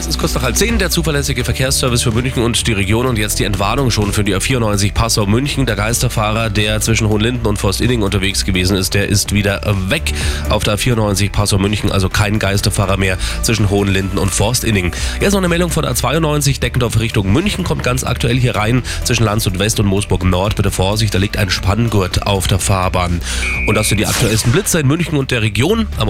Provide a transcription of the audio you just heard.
Es ist kurz nach halb zehn, der zuverlässige Verkehrsservice für München und die Region und jetzt die Entwarnung schon für die A94 Passau München. Der Geisterfahrer, der zwischen Hohenlinden und Forstinning unterwegs gewesen ist, der ist wieder weg auf der A94 Passau München, also kein Geisterfahrer mehr zwischen Hohenlinden und Forstinning. Jetzt noch eine Meldung von A92 Deckendorf Richtung München kommt ganz aktuell hier rein zwischen Landshut West und Moosburg Nord. Bitte Vorsicht, da liegt ein Spanngurt auf der Fahrbahn. Und das sind die aktuellsten Blitze in München und der Region. Am